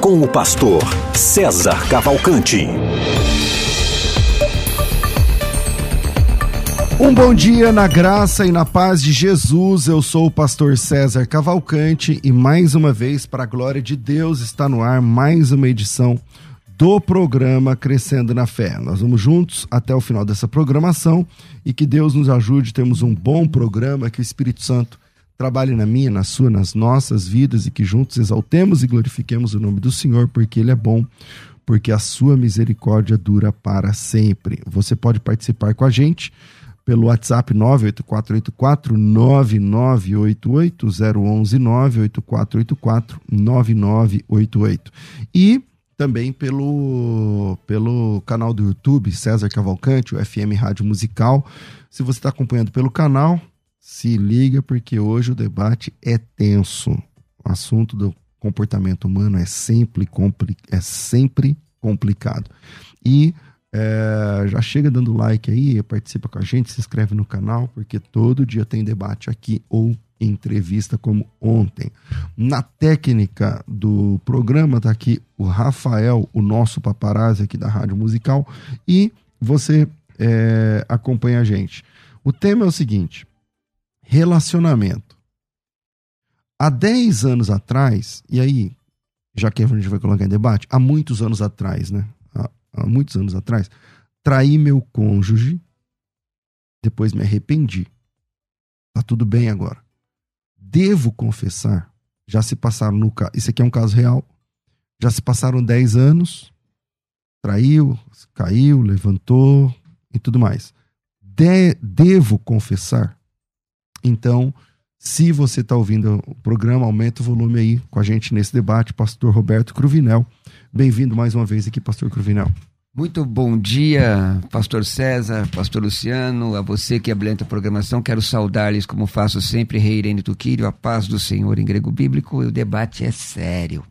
com o pastor César Cavalcante. Um bom dia na graça e na paz de Jesus. Eu sou o pastor César Cavalcante e mais uma vez, para a glória de Deus, está no ar mais uma edição do programa Crescendo na Fé. Nós vamos juntos até o final dessa programação e que Deus nos ajude. Temos um bom programa, que o Espírito Santo trabalhe na minha, na sua, nas nossas vidas e que juntos exaltemos e glorifiquemos o nome do Senhor, porque Ele é bom, porque a sua misericórdia dura para sempre. Você pode participar com a gente pelo WhatsApp 98484 9988 011 98484 9988. E também pelo, pelo canal do YouTube César Cavalcante, o FM Rádio Musical. Se você está acompanhando pelo canal, se liga, porque hoje o debate é tenso. O assunto do comportamento humano é sempre, compli é sempre complicado. E é, já chega dando like aí, participa com a gente, se inscreve no canal, porque todo dia tem debate aqui ou entrevista como ontem. Na técnica do programa tá aqui o Rafael, o nosso paparazzi aqui da Rádio Musical, e você é, acompanha a gente. O tema é o seguinte: relacionamento. Há 10 anos atrás, e aí, já que a gente vai colocar em debate, há muitos anos atrás, né? Há, há muitos anos atrás, traí meu cônjuge, depois me arrependi. Tá tudo bem agora. Devo confessar, já se passaram no caso, isso aqui é um caso real, já se passaram 10 anos, traiu, caiu, levantou e tudo mais. De, devo confessar então, se você está ouvindo o programa, aumenta o volume aí com a gente nesse debate, pastor Roberto Cruvinel. Bem-vindo mais uma vez aqui, pastor Cruvinel. Muito bom dia, pastor César, pastor Luciano, a você que abrilhanta a programação. Quero saudar-lhes, como faço sempre, Rei Irene Tuquírio, a paz do Senhor em grego bíblico. E o debate é sério.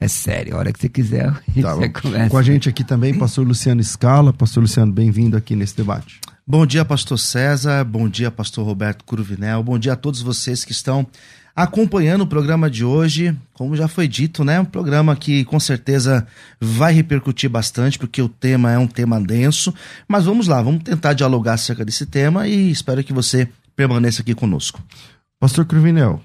É sério, a hora que você quiser, tá, você começa. Com a gente aqui também, pastor Luciano Scala. Pastor Luciano, bem-vindo aqui nesse debate. Bom dia, pastor César. Bom dia, pastor Roberto Curvinel. Bom dia a todos vocês que estão acompanhando o programa de hoje. Como já foi dito, né? Um programa que com certeza vai repercutir bastante, porque o tema é um tema denso. Mas vamos lá, vamos tentar dialogar acerca desse tema e espero que você permaneça aqui conosco. Pastor Cruvinel,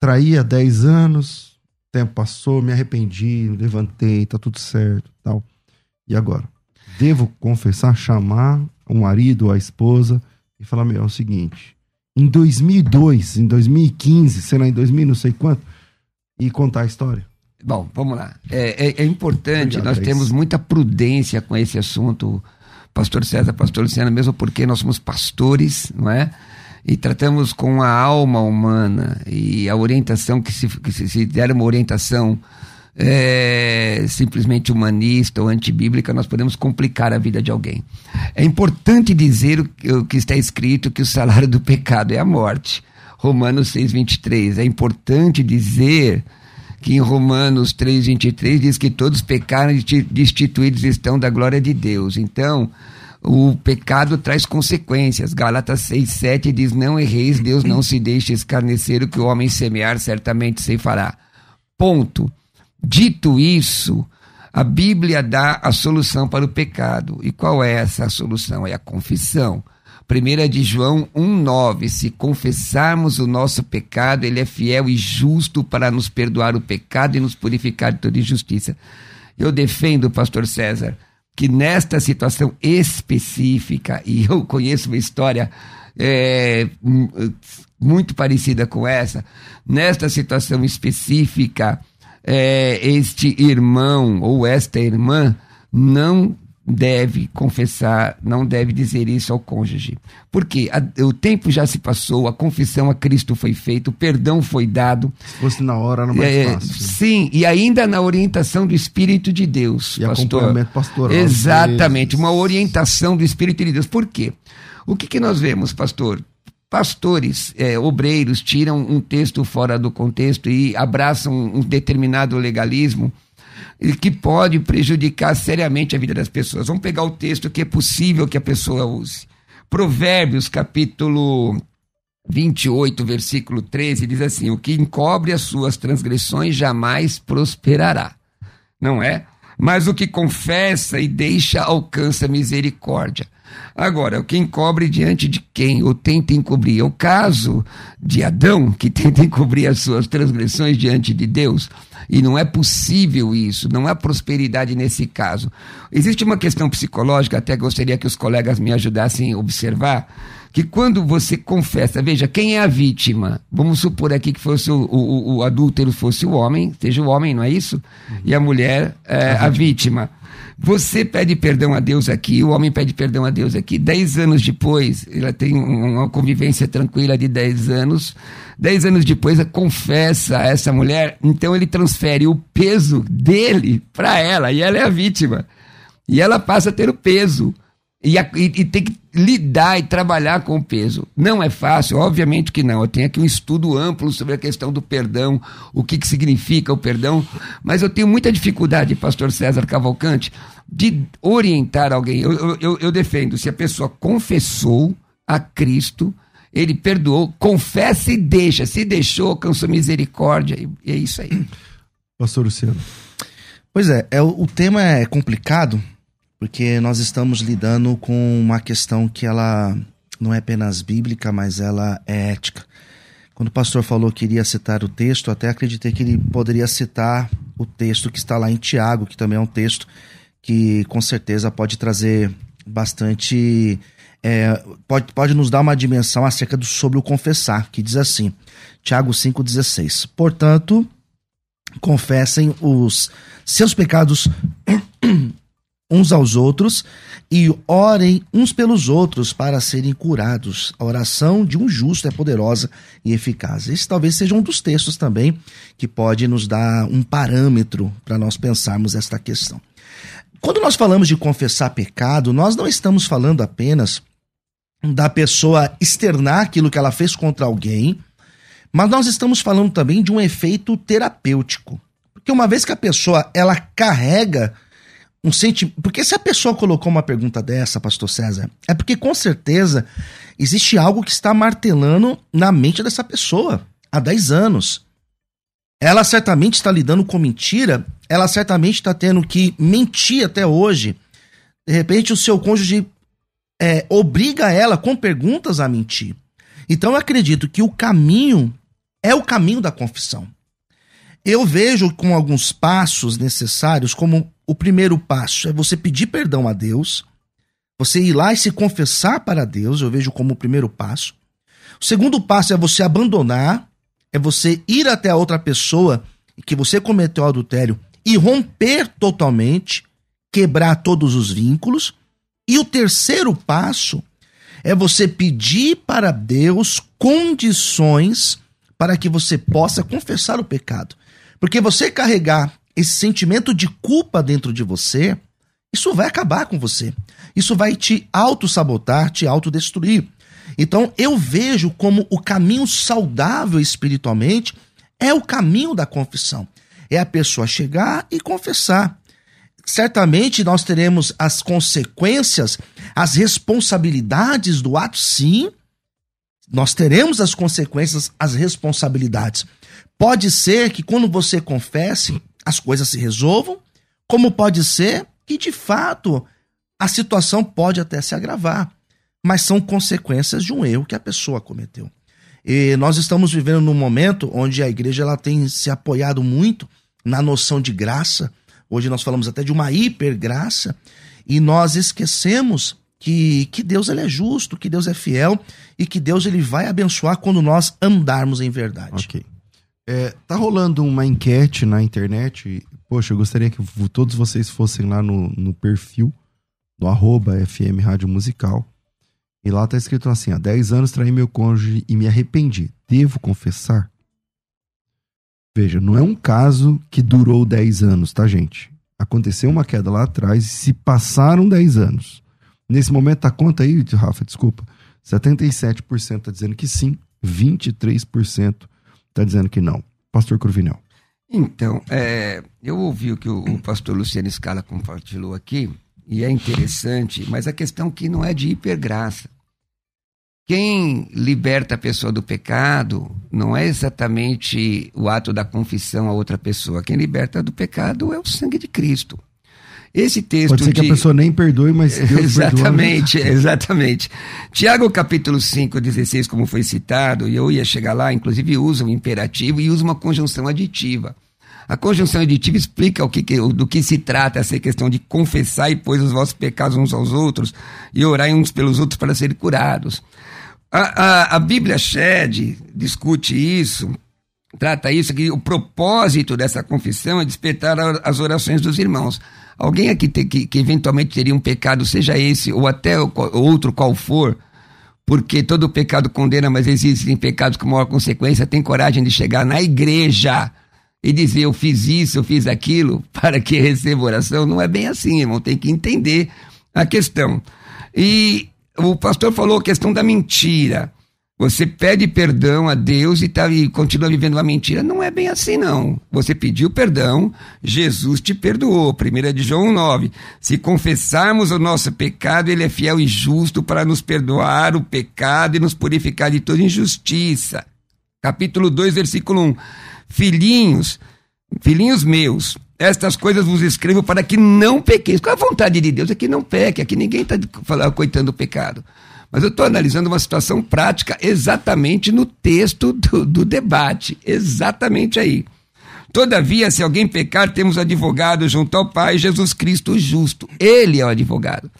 traí há 10 anos, tempo passou, me arrependi, levantei, tá tudo certo tal. E agora? Devo confessar, chamar o marido, a esposa, e falar: meu, é o seguinte, em 2002, em 2015, sei lá, em 2000, não sei quanto, e contar a história. Bom, vamos lá. É, é, é importante, nós temos muita prudência com esse assunto, pastor César, pastor Luciano, mesmo porque nós somos pastores, não é? E tratamos com a alma humana e a orientação que se, que se, se der uma orientação é, simplesmente humanista ou antibíblica, nós podemos complicar a vida de alguém. É importante dizer o, o que está escrito que o salário do pecado é a morte. Romanos 6:23. É importante dizer que em Romanos 3:23 diz que todos pecaram e destituídos estão da glória de Deus. Então, o pecado traz consequências. Gálatas 6:7 diz: "Não erreis, Deus não se deixe escarnecer o que o homem semear, certamente se fará." Ponto. Dito isso, a Bíblia dá a solução para o pecado. E qual é essa solução? É a confissão. 1 de João 1,9: Se confessarmos o nosso pecado, Ele é fiel e justo para nos perdoar o pecado e nos purificar de toda injustiça. Eu defendo, Pastor César, que nesta situação específica, e eu conheço uma história é, muito parecida com essa, nesta situação específica, é, este irmão ou esta irmã não deve confessar, não deve dizer isso ao cônjuge. Porque a, o tempo já se passou, a confissão a Cristo foi feita, o perdão foi dado. Se fosse na hora, não mais é, fácil. Sim, e ainda na orientação do Espírito de Deus, e pastor. acompanhamento pastoral. Exatamente, uma orientação do Espírito de Deus. Por quê? O que, que nós vemos, pastor? Pastores, é, obreiros, tiram um texto fora do contexto e abraçam um determinado legalismo que pode prejudicar seriamente a vida das pessoas. Vamos pegar o texto que é possível que a pessoa use. Provérbios, capítulo 28, versículo 13, diz assim: O que encobre as suas transgressões jamais prosperará. Não é? Mas o que confessa e deixa alcança misericórdia. Agora, o que encobre diante de quem ou tenta encobrir? É o caso de Adão, que tenta encobrir as suas transgressões diante de Deus. E não é possível isso, não há prosperidade nesse caso. Existe uma questão psicológica, até gostaria que os colegas me ajudassem a observar, que quando você confessa, veja, quem é a vítima? Vamos supor aqui que fosse o, o, o adúltero fosse o homem, seja o homem, não é isso? E a mulher é a, a vítima. Você pede perdão a Deus aqui, o homem pede perdão a Deus aqui. Dez anos depois, ela tem uma convivência tranquila de dez anos. Dez anos depois, confessa a essa mulher. Então ele transfere o peso dele para ela e ela é a vítima. E ela passa a ter o peso. E, a, e, e, tem que lidar e trabalhar com o peso. Não é fácil, obviamente que não. Eu tenho aqui um estudo amplo sobre a questão do perdão, o que, que significa o perdão, mas eu tenho muita dificuldade, pastor César Cavalcante, de orientar alguém. Eu, eu, eu defendo, se a pessoa confessou a Cristo, ele perdoou, confessa e deixa. Se deixou, alcançou misericórdia. E é isso aí. Pastor Luciano. Pois é, é o tema é complicado porque nós estamos lidando com uma questão que ela não é apenas bíblica, mas ela é ética. Quando o pastor falou que iria citar o texto, até acreditei que ele poderia citar o texto que está lá em Tiago, que também é um texto que com certeza pode trazer bastante. É, pode, pode nos dar uma dimensão acerca do, sobre o confessar, que diz assim, Tiago 5,16. Portanto, confessem os seus pecados uns aos outros e orem uns pelos outros para serem curados. A oração de um justo é poderosa e eficaz. Esse talvez seja um dos textos também que pode nos dar um parâmetro para nós pensarmos esta questão. Quando nós falamos de confessar pecado, nós não estamos falando apenas da pessoa externar aquilo que ela fez contra alguém, mas nós estamos falando também de um efeito terapêutico. Porque uma vez que a pessoa ela carrega um sentimento. Porque se a pessoa colocou uma pergunta dessa, pastor César, é porque com certeza existe algo que está martelando na mente dessa pessoa há 10 anos. Ela certamente está lidando com mentira, ela certamente está tendo que mentir até hoje. De repente, o seu cônjuge é, obriga ela com perguntas a mentir. Então, eu acredito que o caminho é o caminho da confissão. Eu vejo com alguns passos necessários como o primeiro passo é você pedir perdão a Deus, você ir lá e se confessar para Deus, eu vejo como o primeiro passo. O segundo passo é você abandonar, é você ir até a outra pessoa que você cometeu adultério e romper totalmente, quebrar todos os vínculos. E o terceiro passo é você pedir para Deus condições para que você possa confessar o pecado. Porque você carregar esse sentimento de culpa dentro de você, isso vai acabar com você. Isso vai te auto-sabotar, te autodestruir. Então eu vejo como o caminho saudável espiritualmente é o caminho da confissão. É a pessoa chegar e confessar. Certamente nós teremos as consequências, as responsabilidades do ato, sim. Nós teremos as consequências, as responsabilidades. Pode ser que quando você confesse, as coisas se resolvam, como pode ser que de fato a situação pode até se agravar, mas são consequências de um erro que a pessoa cometeu. E nós estamos vivendo num momento onde a igreja ela tem se apoiado muito na noção de graça. Hoje nós falamos até de uma hipergraça e nós esquecemos que, que Deus ele é justo, que Deus é fiel e que Deus ele vai abençoar quando nós andarmos em verdade. Ok. É, tá rolando uma enquete na internet. Poxa, eu gostaria que todos vocês fossem lá no, no perfil no arroba FM Rádio Musical. E lá tá escrito assim: há 10 anos traí meu cônjuge e me arrependi. Devo confessar? Veja, não é um caso que durou 10 anos, tá, gente? Aconteceu uma queda lá atrás e se passaram 10 anos. Nesse momento, tá conta aí, Rafa, desculpa. 77% tá dizendo que sim, 23% tá dizendo que não. Pastor Cruvinel. Então, é, eu ouvi o que o, o pastor Luciano Scala compartilhou aqui, e é interessante, mas a questão que não é de hipergraça. Quem liberta a pessoa do pecado não é exatamente o ato da confissão a outra pessoa. Quem liberta do pecado é o sangue de Cristo. Esse texto. Pode ser que de... a pessoa nem perdoe, mas Deus Exatamente, perdoa, né? exatamente. Tiago capítulo 5, 16, como foi citado, e eu ia chegar lá, inclusive usa um imperativo e usa uma conjunção aditiva. A conjunção aditiva explica o que, do que se trata essa questão de confessar e pôs os vossos pecados uns aos outros e orar uns pelos outros para serem curados. A, a, a Bíblia Shed discute isso, trata isso, que o propósito dessa confissão é despertar as orações dos irmãos. Alguém aqui te, que, que eventualmente teria um pecado, seja esse ou até outro qual for, porque todo pecado condena, mas existem pecados com maior consequência, tem coragem de chegar na igreja e dizer eu fiz isso, eu fiz aquilo, para que receba oração, não é bem assim, irmão, tem que entender a questão. E o pastor falou a questão da mentira. Você pede perdão a Deus e, tá, e continua vivendo uma mentira. Não é bem assim, não. Você pediu perdão, Jesus te perdoou. 1 de João 9. Se confessarmos o nosso pecado, ele é fiel e justo para nos perdoar o pecado e nos purificar de toda injustiça. Capítulo 2, versículo 1. Filhinhos, filhinhos meus, estas coisas vos escrevo para que não pequeis. Qual a vontade de Deus? É que não peque, aqui ninguém está coitando o pecado. Mas eu estou analisando uma situação prática exatamente no texto do, do debate, exatamente aí. Todavia, se alguém pecar, temos advogado junto ao Pai, Jesus Cristo justo. Ele é o advogado.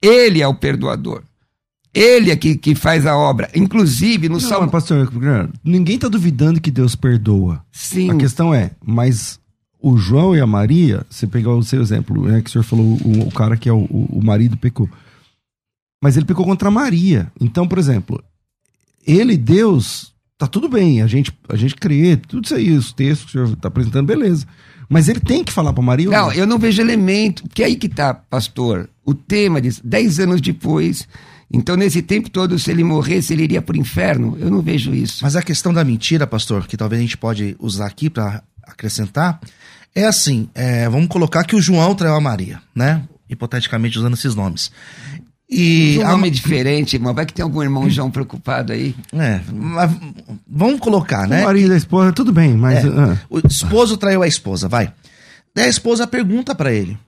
Ele é o perdoador. Ele é que, que faz a obra. Inclusive, no Não, Salmo. pastor, ninguém está duvidando que Deus perdoa. Sim. A questão é, mas o João e a Maria, você pegou o seu exemplo, né, que o senhor falou, o, o cara que é o, o marido pecou. Mas ele pecou contra Maria. Então, por exemplo, ele, Deus, tá tudo bem, a gente, a gente crê, tudo isso aí, os textos que o senhor está apresentando, beleza. Mas ele tem que falar para Maria? Não, não, eu não vejo elemento, que é aí que tá, pastor. O tema diz, dez anos depois, então, nesse tempo todo, se ele morresse, ele iria para o inferno. Eu não vejo isso. Mas a questão da mentira, pastor, que talvez a gente pode usar aqui para acrescentar, é assim: é, vamos colocar que o João traiu a Maria, né? Hipoteticamente usando esses nomes. E um nome a... diferente, irmão. Vai que tem algum irmão João preocupado aí. É, mas vamos colocar, né? O marido da esposa, tudo bem, mas. É, uh... O esposo traiu a esposa, vai. Daí a esposa pergunta para ele.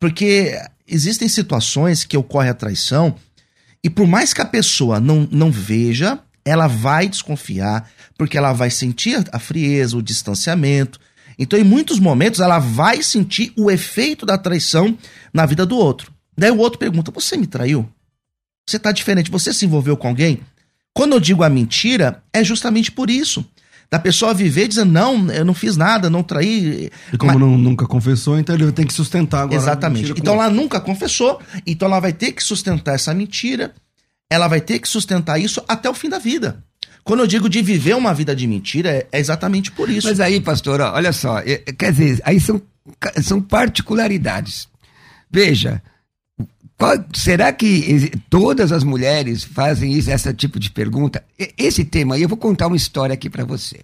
Porque existem situações que ocorre a traição e por mais que a pessoa não, não veja, ela vai desconfiar, porque ela vai sentir a frieza, o distanciamento. Então, em muitos momentos, ela vai sentir o efeito da traição na vida do outro. Daí o outro pergunta: Você me traiu? Você tá diferente? Você se envolveu com alguém? Quando eu digo a mentira, é justamente por isso. Da pessoa viver dizendo, não, eu não fiz nada, não traí. E como mas... não, nunca confessou, então ele tem que sustentar agora. Exatamente. Então ela nunca confessou, então ela vai ter que sustentar essa mentira, ela vai ter que sustentar isso até o fim da vida. Quando eu digo de viver uma vida de mentira, é, é exatamente por isso. Mas aí, pastor, olha só, é, quer dizer, aí são, são particularidades. Veja, qual, será que todas as mulheres fazem isso, esse tipo de pergunta? Esse tema aí, eu vou contar uma história aqui para você.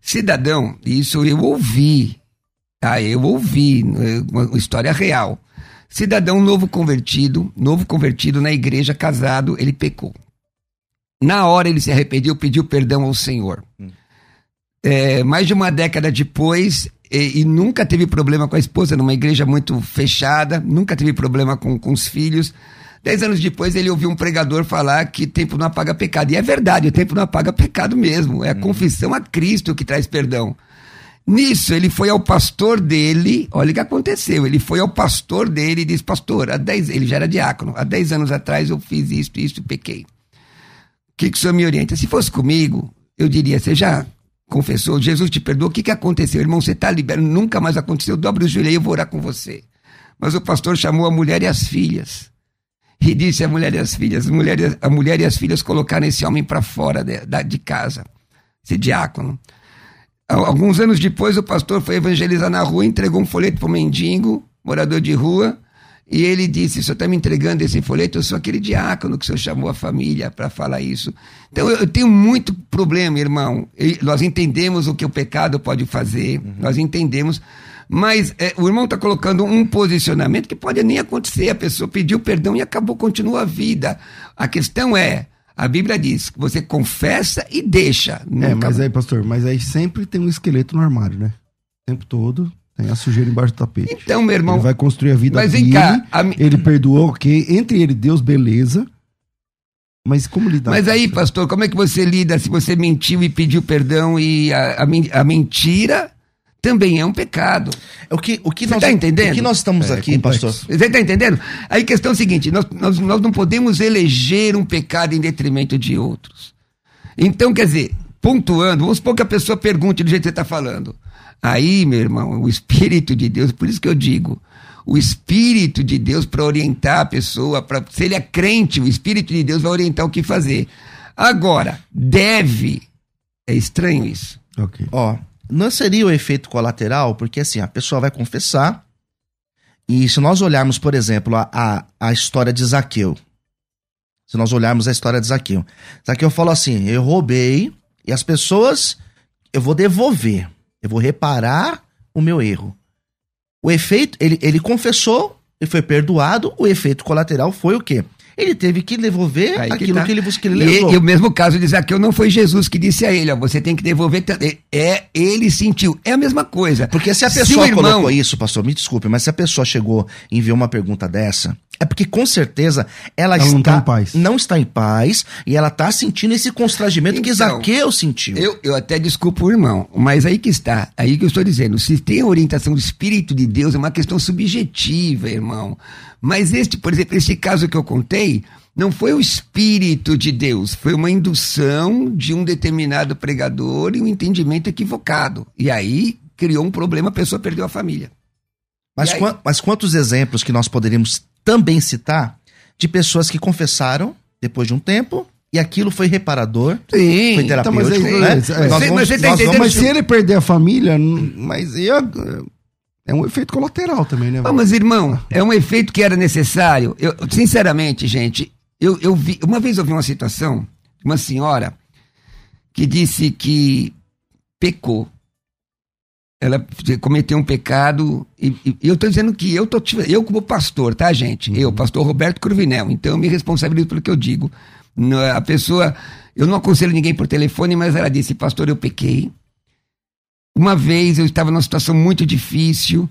Cidadão, isso eu ouvi, tá? Eu ouvi, uma história real. Cidadão novo convertido, novo convertido na igreja, casado, ele pecou. Na hora ele se arrependeu, pediu perdão ao Senhor. Hum. É, mais de uma década depois, e, e, nunca teve problema com a esposa, numa igreja muito fechada, nunca teve problema com, com os filhos. Dez anos depois, ele ouviu um pregador falar que tempo não apaga pecado. E é verdade, o tempo não apaga pecado mesmo. É a hum. confissão a Cristo que traz perdão. Nisso, ele foi ao pastor dele, olha o que aconteceu. Ele foi ao pastor dele e disse: Pastor, há dez, ele já era diácono, há 10 anos atrás eu fiz isto, isto e pequei. O que, que o senhor me orienta? Se fosse comigo, eu diria: Você já confessou, Jesus te perdoou, o que, que aconteceu? Irmão, você está liberado, nunca mais aconteceu, dobre o joelho aí, eu vou orar com você. Mas o pastor chamou a mulher e as filhas. E disse a mulher e as filhas, a mulher, a mulher e as filhas colocaram esse homem para fora de, de casa, esse diácono. Alguns anos depois, o pastor foi evangelizar na rua, entregou um folheto para um mendigo, morador de rua, e ele disse: O senhor está me entregando esse folheto? Eu sou aquele diácono que o senhor chamou a família para falar isso. Então eu tenho muito problema, irmão. nós entendemos o que o pecado pode fazer, uhum. nós entendemos, mas é, o irmão está colocando um posicionamento que pode nem acontecer. A pessoa pediu perdão e acabou, continua a vida. A questão é. A Bíblia diz que você confessa e deixa. É, mas aí, pastor, mas aí sempre tem um esqueleto no armário, né? O tempo todo tem a sujeira embaixo do tapete. Então, meu irmão. Ele vai construir a vida mas dele. Cá, a... Ele perdoou, ok. Entre ele e Deus, beleza. Mas como lidar? Mas aí, pastor, como é que você lida se você mentiu e pediu perdão e a, a, a mentira também é um pecado. O que, o que Você está entendendo? O que nós estamos é, aqui, complexo. pastor? Você está entendendo? Aí a questão é a seguinte: nós, nós, nós não podemos eleger um pecado em detrimento de outros. Então, quer dizer, pontuando, vamos supor que a pessoa pergunte do jeito que você está falando. Aí, meu irmão, o Espírito de Deus, por isso que eu digo, o Espírito de Deus para orientar a pessoa, pra, se ele é crente, o Espírito de Deus vai orientar o que fazer. Agora, deve. É estranho isso. Ok. Ó, não seria o efeito colateral, porque assim, a pessoa vai confessar, e se nós olharmos, por exemplo, a, a, a história de Zaqueu, se nós olharmos a história de Zaqueu, Zaqueu falou assim: eu roubei, e as pessoas, eu vou devolver, eu vou reparar o meu erro. O efeito, ele, ele confessou, ele foi perdoado, o efeito colateral foi o quê? ele teve que devolver Aí aquilo que, tá. que, ele, que ele levou. E, e, o mesmo caso de Zaqueu não foi Jesus que disse a ele, ó, você tem que devolver. É, ele sentiu. É a mesma coisa. Porque se a pessoa se irmão... colocou isso, pastor, me desculpe, mas se a pessoa chegou e enviou uma pergunta dessa, é porque com certeza ela, ela está, não, tá em paz. não está em paz e ela está sentindo esse constrangimento então, que Zaqueu sentiu. Eu, eu até desculpo o irmão, mas aí que está, aí que eu estou dizendo, se tem orientação do Espírito de Deus, é uma questão subjetiva, irmão. Mas este, por exemplo, esse caso que eu contei, não foi o Espírito de Deus, foi uma indução de um determinado pregador e um entendimento equivocado. E aí criou um problema, a pessoa perdeu a família. Mas, aí... mas quantos exemplos que nós poderíamos também citar de pessoas que confessaram depois de um tempo e aquilo foi reparador, Sim, foi terapêutico, então, mas, é, né? mas, mas, você tá mas se ele perder a família, mas eu, é um efeito colateral também, né? Ah, mas, irmão, é um efeito que era necessário. Eu, sinceramente, gente, eu, eu vi. Uma vez eu vi uma situação de uma senhora que disse que pecou. Ela cometeu um pecado, e, e eu estou dizendo que eu, tô, eu, como pastor, tá, gente? Uhum. Eu, pastor Roberto Cruvinel, então eu me responsabilizo pelo que eu digo. A pessoa, eu não aconselho ninguém por telefone, mas ela disse: Pastor, eu pequei, uma vez eu estava numa situação muito difícil,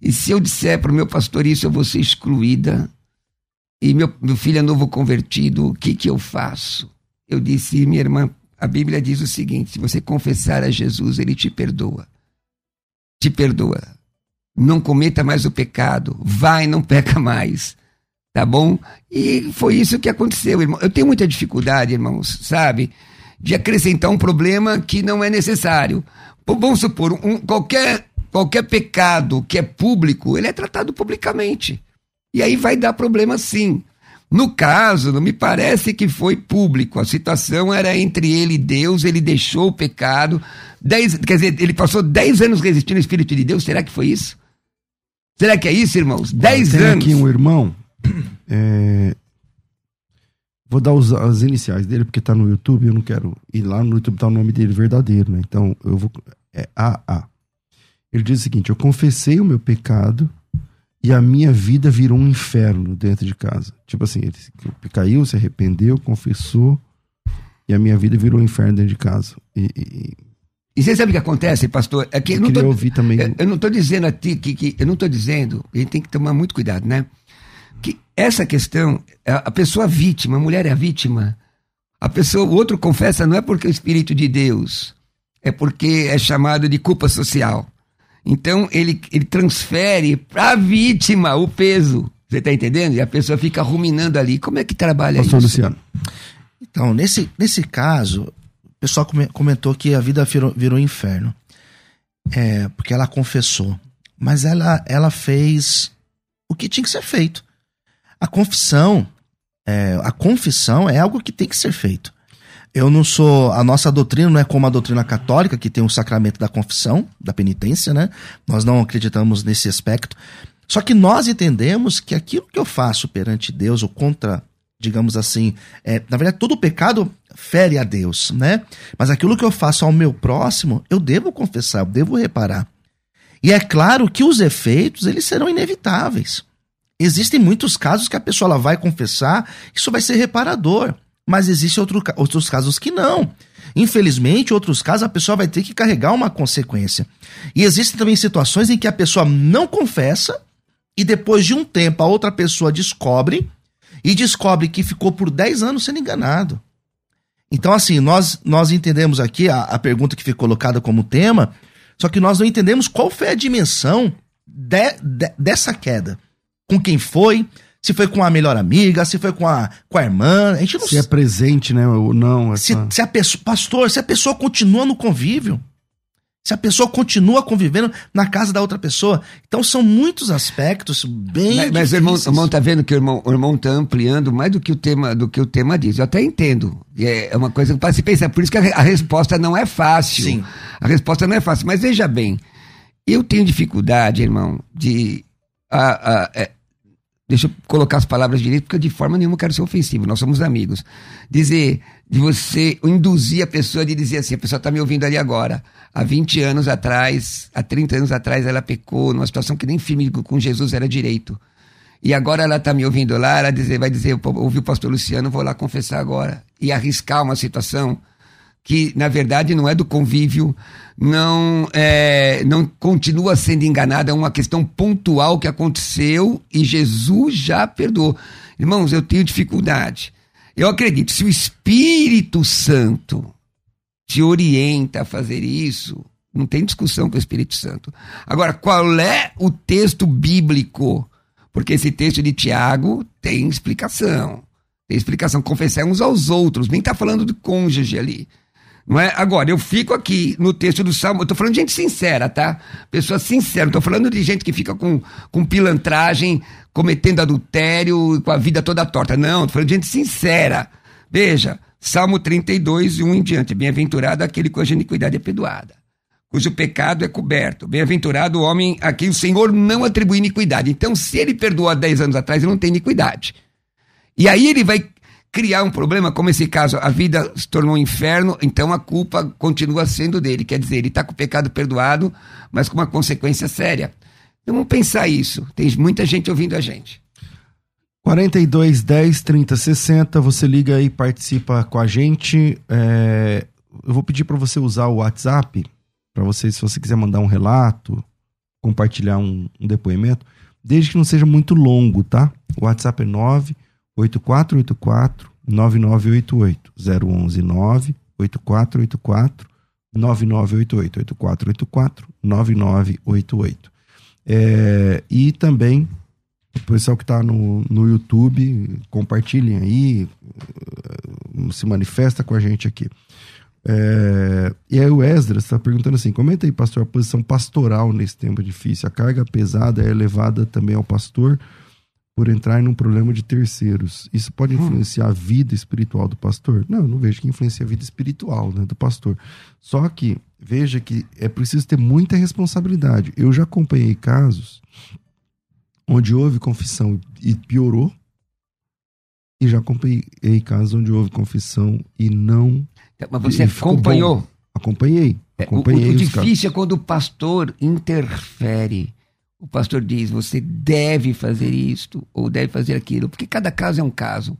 e se eu disser para o meu pastor isso, eu vou ser excluída. E meu, meu filho é novo convertido, o que, que eu faço? Eu disse, minha irmã, a Bíblia diz o seguinte: se você confessar a Jesus, ele te perdoa. Te perdoa. Não cometa mais o pecado. Vai, não peca mais. Tá bom? E foi isso que aconteceu, irmão. Eu tenho muita dificuldade, irmãos, sabe? De acrescentar um problema que não é necessário. Vamos supor, um, qualquer, qualquer pecado que é público, ele é tratado publicamente. E aí vai dar problema sim. No caso, não me parece que foi público. A situação era entre ele e Deus, ele deixou o pecado. Dez, quer dizer, ele passou 10 anos resistindo ao Espírito de Deus. Será que foi isso? Será que é isso, irmãos? 10 anos. aqui um irmão. É, Vou dar os, as iniciais dele, porque tá no YouTube, eu não quero ir lá no YouTube, tá o nome dele verdadeiro, né? Então, eu vou. É AA. Ele diz o seguinte: Eu confessei o meu pecado e a minha vida virou um inferno dentro de casa. Tipo assim, ele caiu, se arrependeu, confessou e a minha vida virou um inferno dentro de casa. E, e, e você sabe o que acontece, pastor? É que eu, eu não tô, ouvir também. Eu, eu não estou dizendo a ti que, que eu não estou dizendo, a gente tem que tomar muito cuidado, né? que essa questão, a pessoa vítima, a mulher é a vítima, a pessoa, o outro confessa não é porque é o Espírito de Deus, é porque é chamado de culpa social. Então ele, ele transfere para a vítima o peso. Você está entendendo? E a pessoa fica ruminando ali. Como é que trabalha Pastor isso? Luciano. Então, nesse, nesse caso, pessoal comentou que a vida virou, virou inferno. É, porque ela confessou. Mas ela, ela fez o que tinha que ser feito. A confissão, é, a confissão é algo que tem que ser feito. Eu não sou. A nossa doutrina não é como a doutrina católica, que tem o sacramento da confissão, da penitência, né? Nós não acreditamos nesse aspecto. Só que nós entendemos que aquilo que eu faço perante Deus, ou contra, digamos assim, é, na verdade, todo pecado fere a Deus, né? Mas aquilo que eu faço ao meu próximo, eu devo confessar, eu devo reparar. E é claro que os efeitos, eles serão inevitáveis. Existem muitos casos que a pessoa ela vai confessar, isso vai ser reparador. Mas existem outro, outros casos que não. Infelizmente, outros casos a pessoa vai ter que carregar uma consequência. E existem também situações em que a pessoa não confessa e depois de um tempo a outra pessoa descobre e descobre que ficou por 10 anos sendo enganado. Então, assim, nós, nós entendemos aqui a, a pergunta que foi colocada como tema, só que nós não entendemos qual foi a dimensão de, de, dessa queda. Com quem foi, se foi com a melhor amiga, se foi com a, com a irmã. A gente não Se é presente, né? Ou não. Essa... Se, se a pessoa, pastor, se a pessoa continua no convívio. Se a pessoa continua convivendo na casa da outra pessoa. Então são muitos aspectos bem. Mas, mas o irmão, o irmão tá vendo que o irmão, o irmão tá ampliando mais do que o tema, do que o tema diz. Eu até entendo. É uma coisa que se pensar. Por isso que a, a resposta não é fácil. Sim. A resposta não é fácil. Mas veja bem, eu tenho dificuldade, irmão, de. A, a, é, deixa eu colocar as palavras direito, porque de forma nenhuma eu quero ser ofensivo, nós somos amigos. Dizer, de você induzir a pessoa de dizer assim, a pessoa está me ouvindo ali agora. Há 20 anos atrás, há 30 anos atrás, ela pecou numa situação que nem firme com Jesus era direito. E agora ela está me ouvindo lá, ela dizer, vai dizer, ouvi o pastor Luciano, vou lá confessar agora. E arriscar uma situação que na verdade não é do convívio, não é, não continua sendo enganada, é uma questão pontual que aconteceu e Jesus já perdoou. Irmãos, eu tenho dificuldade. Eu acredito, se o Espírito Santo te orienta a fazer isso, não tem discussão com o Espírito Santo. Agora, qual é o texto bíblico? Porque esse texto de Tiago tem explicação. Tem explicação. Confessar uns aos outros. Nem está falando de cônjuge ali. Não é? Agora, eu fico aqui no texto do Salmo, eu tô falando de gente sincera, tá? Pessoa sincera, não tô falando de gente que fica com, com pilantragem, cometendo adultério, com a vida toda torta. Não, tô falando de gente sincera. Veja, Salmo 32, 1 em diante. Bem-aventurado aquele cuja iniquidade é perdoada, cujo pecado é coberto. Bem-aventurado o homem a quem o Senhor não atribui iniquidade. Então, se ele perdoou há 10 anos atrás, ele não tem iniquidade. E aí ele vai criar um problema, como esse caso, a vida se tornou um inferno, então a culpa continua sendo dele. Quer dizer, ele está com o pecado perdoado, mas com uma consequência séria. Então vamos pensar isso. Tem muita gente ouvindo a gente. 42 10 30 60, você liga aí, participa com a gente. É, eu vou pedir para você usar o WhatsApp, para você, se você quiser mandar um relato, compartilhar um, um depoimento, desde que não seja muito longo, tá? O WhatsApp é 9 8484 9988 011 9 8484 9988 8484 9988 é, e também o pessoal que está no, no YouTube compartilhem aí uh, se manifesta com a gente aqui. É, e aí o Esdras está perguntando assim comenta aí pastor a posição pastoral nesse tempo difícil. A carga pesada é elevada também ao pastor por entrar num problema de terceiros. Isso pode hum. influenciar a vida espiritual do pastor? Não, eu não vejo que influencia a vida espiritual né, do pastor. Só que veja que é preciso ter muita responsabilidade. Eu já acompanhei casos onde houve confissão e piorou, e já acompanhei casos onde houve confissão e não. Mas você acompanhou? Bom. Acompanhei. acompanhei o, o, o difícil casos. é quando o pastor interfere o pastor diz: você deve fazer isto ou deve fazer aquilo, porque cada caso é um caso.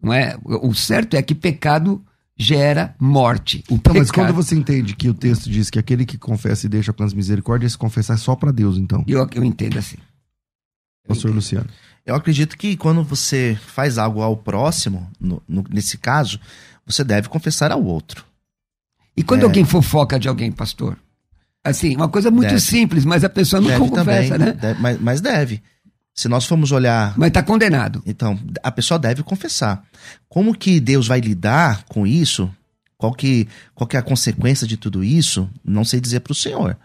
Não é? O certo é que pecado gera morte. O então, pecado... mas quando você entende que o texto diz que aquele que confessa e deixa com as misericórdias, se confessar é só para Deus, então? Eu, eu entendo assim. Pastor entendo. Luciano. Eu acredito que quando você faz algo ao próximo, no, no, nesse caso, você deve confessar ao outro. E quando é... alguém fofoca de alguém, pastor? Assim, uma coisa muito deve. simples, mas a pessoa não deve confessa, também, né? Deve, mas, mas deve. Se nós formos olhar. Mas está condenado. Então, a pessoa deve confessar. Como que Deus vai lidar com isso? Qual que, qual que é a consequência de tudo isso? Não sei dizer para o Senhor.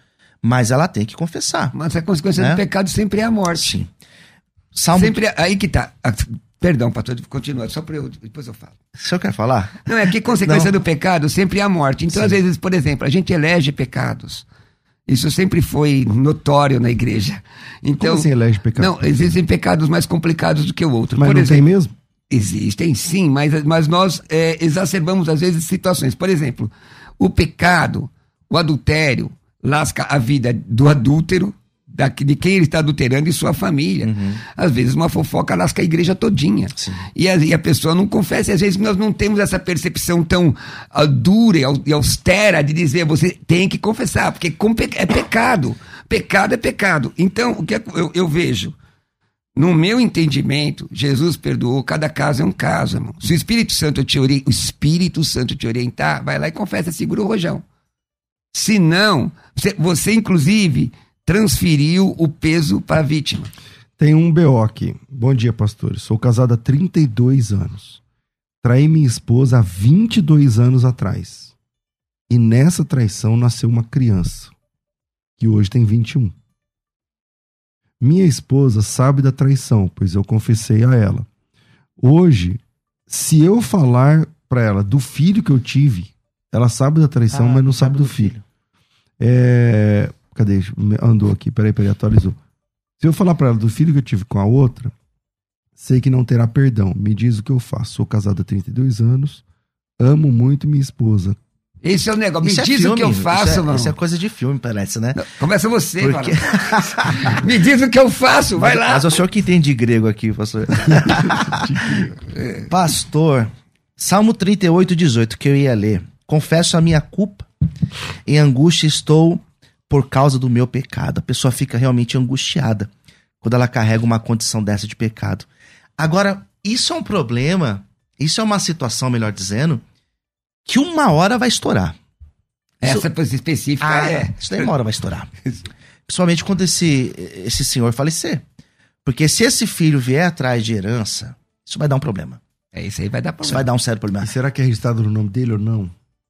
Mas ela tem que confessar. Mas a consequência né? do pecado sempre é a morte. Sim. Salmo... Sempre aí que tá. Ah, perdão, pastor, continua, só para eu. Depois eu falo. O senhor quer falar? Não, é que consequência Não. do pecado sempre é a morte. Então, Sim. às vezes, por exemplo, a gente elege pecados. Isso sempre foi notório na igreja. Então, Como assim elege pecados? Não, existem pecados mais complicados do que o outro. Mas por não exemplo, tem mesmo? Existem sim, mas, mas nós é, exacerbamos às vezes situações. Por exemplo, o pecado, o adultério, lasca a vida do adúltero, da, de quem ele está adulterando e sua família. Uhum. Às vezes uma fofoca lasca a igreja todinha. E a, e a, pessoa não confessa. E às vezes nós não temos essa percepção tão uh, dura e austera de dizer você tem que confessar, porque é pecado. Pecado é pecado. Então, o que é, eu, eu vejo? No meu entendimento, Jesus perdoou, cada caso é um caso, irmão. Se o Espírito Santo te ori... o Espírito Santo te orientar, vai lá e confessa, segura o rojão. Se não, você, você inclusive transferiu o peso para a vítima. Tem um BO aqui. Bom dia, pastor. Sou casado há 32 anos. Traí minha esposa há 22 anos atrás. E nessa traição nasceu uma criança, que hoje tem 21. Minha esposa sabe da traição, pois eu confessei a ela. Hoje, se eu falar para ela do filho que eu tive, ela sabe da traição, ah, mas não sabe do, do filho. filho. É... Cadê? Andou aqui, peraí, peraí, atualizou. Se eu falar para ela do filho que eu tive com a outra, sei que não terá perdão. Me diz o que eu faço. Sou casado há 32 anos, amo muito minha esposa. Esse é o negócio. Me isso é diz é o que eu faço, isso é, mano. Isso é coisa de filme, parece, né? Não, começa você, Porque... Me diz o que eu faço, vai mas, lá. Mas o senhor que entende grego aqui, pastor. pastor, Salmo 38, 18, que eu ia ler. Confesso a minha culpa, em angústia estou por causa do meu pecado. A pessoa fica realmente angustiada quando ela carrega uma condição dessa de pecado. Agora, isso é um problema, isso é uma situação, melhor dizendo, que uma hora vai estourar. Essa isso, específica ah, é. Isso daí uma hora vai estourar. Principalmente quando esse, esse senhor falecer. Porque se esse filho vier atrás de herança, isso vai dar um problema. É, isso aí vai dar problema. Isso vai dar um sério problema. E será que é registrado no nome dele ou não?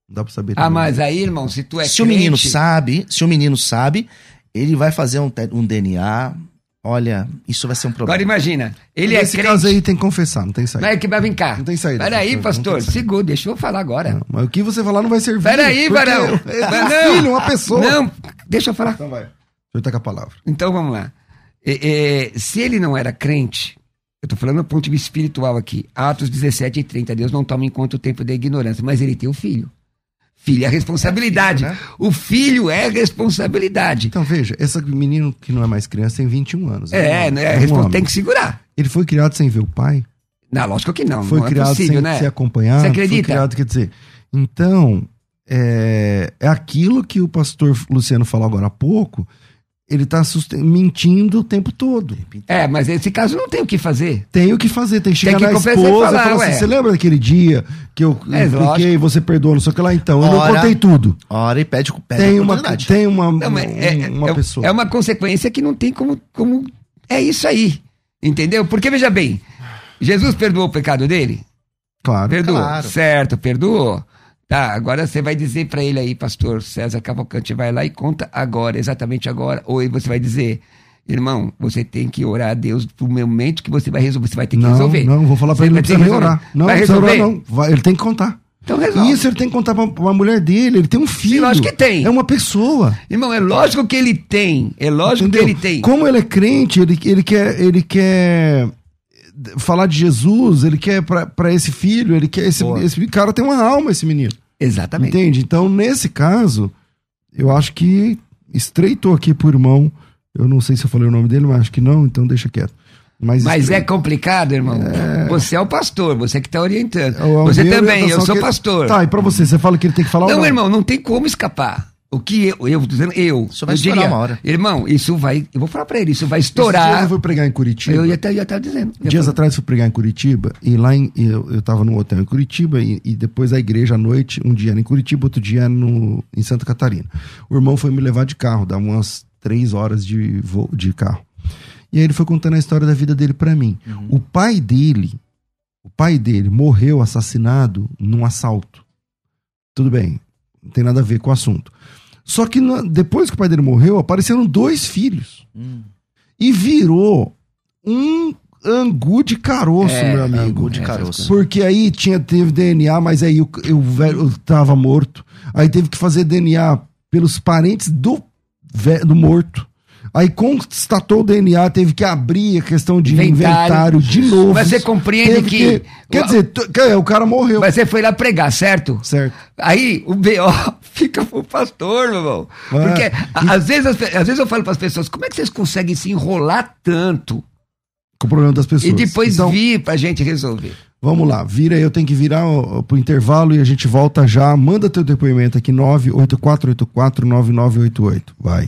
Não dá pra saber. Ah, mas aí, irmão, se tu é Se crente... o menino sabe, se o menino sabe, ele vai fazer um, um DNA, Olha, isso vai ser um problema. Agora imagina, ele Nesse é crente. caso aí tem que confessar, não tem saída. Mas é que vai vir cá. Não tem saída. Peraí, pastor, segura, deixa eu falar agora. Não, mas o que você falar não vai servir. Peraí, varão. É um filho, uma pessoa. Não, deixa eu falar. Então vai. Deixa eu estar com a palavra. Então vamos lá. É, é, se ele não era crente, eu estou falando do ponto de vista espiritual aqui, Atos 17 e 30, Deus não toma em conta o tempo da ignorância, mas ele tem o filho. Filho é responsabilidade. É filho, né? O filho é responsabilidade. Então veja, esse menino que não é mais criança tem 21 anos. É, é, né? É um tem que segurar. Ele foi criado sem ver o pai? Não, lógico que não. Foi não é criado possível, sem né? ser acompanhado. Você acredita? Foi criado, quer dizer. Então, é, é aquilo que o pastor Luciano falou agora há pouco ele está mentindo o tempo todo. É, mas nesse caso não tem o que fazer. Tem o que fazer, tem que chegar tem que na esposa e falar, falar assim, você lembra daquele dia que eu é, expliquei, você perdoou, não sei o que lá, então, eu não contei tudo. Ora e pede, pede tem uma Tem uma, não, é, uma é, pessoa. É uma consequência que não tem como, como... É isso aí, entendeu? Porque, veja bem, Jesus perdoou o pecado dele? Claro, Perdoou, claro. certo, perdoou. Tá, agora você vai dizer para ele aí, pastor César Cavalcante, vai lá e conta agora, exatamente agora. Ou você vai dizer, irmão, você tem que orar a Deus pro momento que você vai resolver. Você vai ter que não, resolver. Não, vou falar para ele, não precisa nem orar. Não, vai resolver? Orar, não. Vai, ele tem que contar. Então resolve. Isso ele tem que contar pra, pra mulher dele. Ele tem um filho. Sim, lógico que tem. É uma pessoa. Irmão, é lógico que ele tem. É lógico Entendeu? que ele tem. Como ele é crente, ele, ele quer. Ele quer falar de Jesus, ele quer para esse filho, ele quer esse, esse cara tem uma alma esse menino. Exatamente. Entende? Então, nesse caso, eu acho que estreitou aqui pro irmão. Eu não sei se eu falei o nome dele, mas acho que não, então deixa quieto. Mas, mas é complicado, irmão. É... Você é o pastor, você que está orientando. É você também, eu sou que... pastor. Tá, e para você, você fala que ele tem que falar Não, irmão, não tem como escapar. O que eu, eu dizendo, eu. Isso vai eu estourar diria, uma hora. Irmão, isso vai. Eu vou falar pra ele, isso vai estourar. eu fui pregar em Curitiba. Eu ia estar já tava dizendo. Dias atrás eu fui pregar em Curitiba, e lá em, eu, eu tava num hotel em Curitiba, e, e, depois a igreja à noite, um dia era em Curitiba, outro dia no, em Santa Catarina. O irmão foi me levar de carro, dá umas três horas de, voo, de carro. E aí ele foi contando a história da vida dele para mim. Uhum. O pai dele, o pai dele morreu assassinado num assalto. Tudo bem, não tem nada a ver com o assunto. Só que na, depois que o pai dele morreu, apareceram dois filhos. Hum. E virou um angu de caroço, É, meu amigo. Angu de caroço. Porque aí tinha, teve DNA, mas aí o, o velho tava morto. Aí teve que fazer DNA pelos parentes do, do morto. Aí constatou o DNA, teve que abrir a questão de inventário, Inventário. de novo. Mas você compreende Teve que- Quer dizer, que- o cara morreu. Mas você foi lá pregar, certo? Certo. Aí o BO fica pro pastor, meu irmão. É. Porque a- às, vezes, as às vezes eu falo pras pessoas, como é que vocês conseguem se enrolar tanto Com o problema das pessoas. e depois então, vir pra gente resolver? Vamos lá, vira aí, eu tenho que virar ó, pro intervalo e a gente volta já. Manda teu depoimento aqui, 984849988. Vai.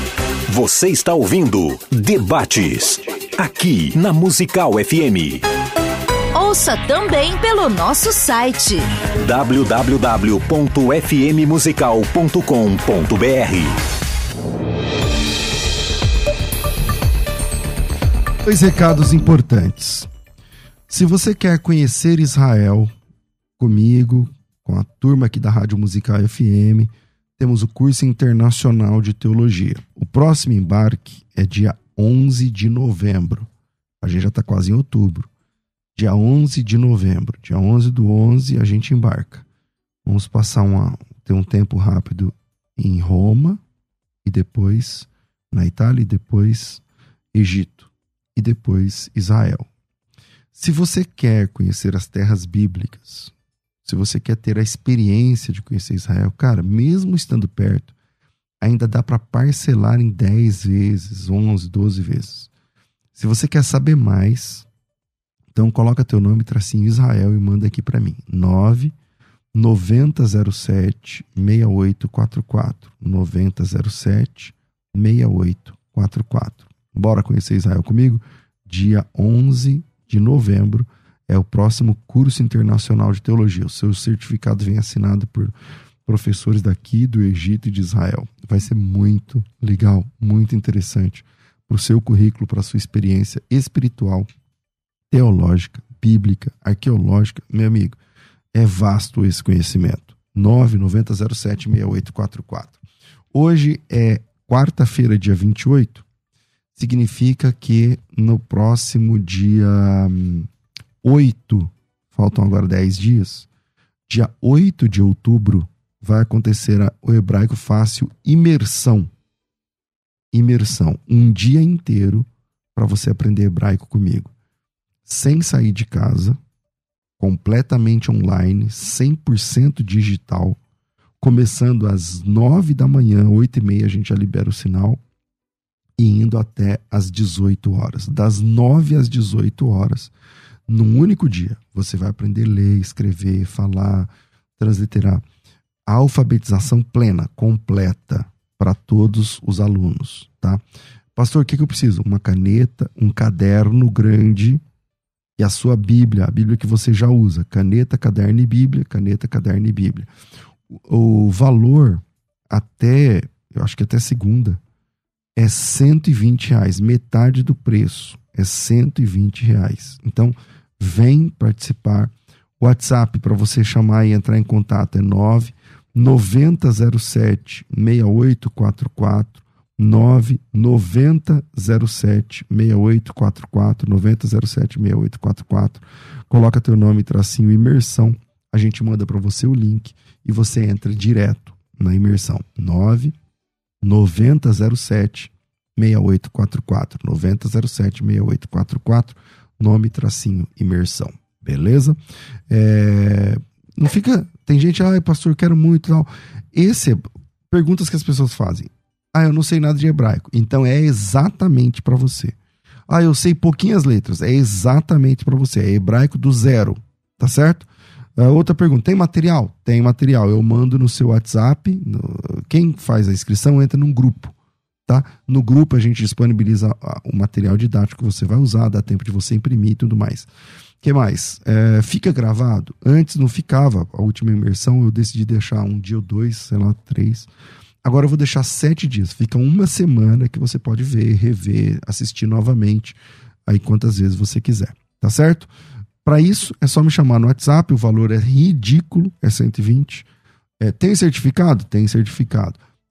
Você está ouvindo Debates. Aqui na Musical FM. Ouça também pelo nosso site www.fmmusical.com.br. Dois recados importantes. Se você quer conhecer Israel comigo, com a turma aqui da Rádio Musical FM, temos o curso internacional de teologia. O próximo embarque é dia 11 de novembro. A gente já está quase em outubro. Dia 11 de novembro. Dia 11 do 11 a gente embarca. Vamos passar uma, ter um tempo rápido em Roma e depois na Itália e depois Egito e depois Israel. Se você quer conhecer as terras bíblicas, se você quer ter a experiência de conhecer Israel, cara, mesmo estando perto, ainda dá para parcelar em 10 vezes, 11, 12 vezes. Se você quer saber mais, então coloca teu nome, tracinho Israel e manda aqui para mim. 9 9007 6844. 9007 6844. Bora conhecer Israel comigo? Dia 11 de novembro é o próximo curso internacional de teologia. O seu certificado vem assinado por professores daqui do Egito e de Israel. Vai ser muito legal, muito interessante para o seu currículo, para a sua experiência espiritual, teológica, bíblica, arqueológica. Meu amigo, é vasto esse conhecimento. 990076844. Hoje é quarta-feira, dia 28. Significa que no próximo dia 8, faltam agora 10 dias, dia 8 de outubro, vai acontecer a, o Hebraico Fácil Imersão. Imersão. Um dia inteiro para você aprender hebraico comigo. Sem sair de casa, completamente online, 100% digital. Começando às 9 da manhã, 8 e meia, a gente já libera o sinal. E indo até às 18 horas. Das 9 às 18 horas num único dia. Você vai aprender a ler, escrever, falar, transliterar. Alfabetização plena, completa para todos os alunos, tá? Pastor, o que, que eu preciso? Uma caneta, um caderno grande e a sua Bíblia, a Bíblia que você já usa. Caneta, caderno e Bíblia, caneta, caderno e Bíblia. O, o valor até, eu acho que até segunda, é 120 reais, metade do preço é 120 reais. Então, vem participar. WhatsApp para você chamar e entrar em contato é 9 9007 6844 9 9007 6844 9007 6844 coloca teu nome tracinho imersão. A gente manda para você o link e você entra direto na imersão. 9 9007 6844 9007 6844 nome tracinho imersão Beleza? É, não fica. Tem gente, ai, pastor, quero muito tal. Esse é perguntas que as pessoas fazem. Ah, eu não sei nada de hebraico. Então é exatamente para você. Ah, eu sei pouquinhas letras. É exatamente para você. É hebraico do zero. Tá certo? Uh, outra pergunta: tem material? Tem material. Eu mando no seu WhatsApp. No... Quem faz a inscrição entra num grupo. Tá? No grupo a gente disponibiliza o material didático que você vai usar, dá tempo de você imprimir e tudo mais. que mais? É, fica gravado? Antes não ficava. A última imersão eu decidi deixar um dia ou dois, sei lá, três. Agora eu vou deixar sete dias. Fica uma semana que você pode ver, rever, assistir novamente, aí quantas vezes você quiser. Tá certo? Para isso, é só me chamar no WhatsApp, o valor é ridículo, é 120. É, tem certificado? Tem certificado.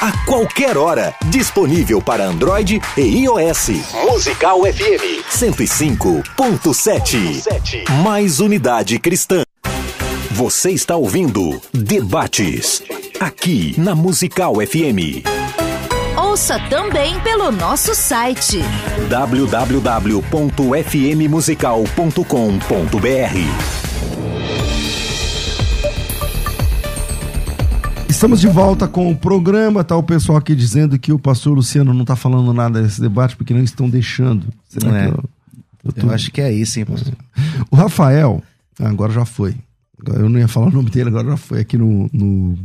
A qualquer hora, disponível para Android e iOS. Musical FM 105.7. Mais unidade cristã. Você está ouvindo Debates, aqui na Musical FM. Ouça também pelo nosso site www.fmmusical.com.br. Estamos de volta com o programa. Tá o pessoal aqui dizendo que o pastor Luciano não está falando nada desse debate porque não estão deixando. Será é. que eu, eu, tô... eu acho que é isso, hein, pastor? O Rafael, agora já foi. Eu não ia falar o nome dele, agora já foi aqui no, no,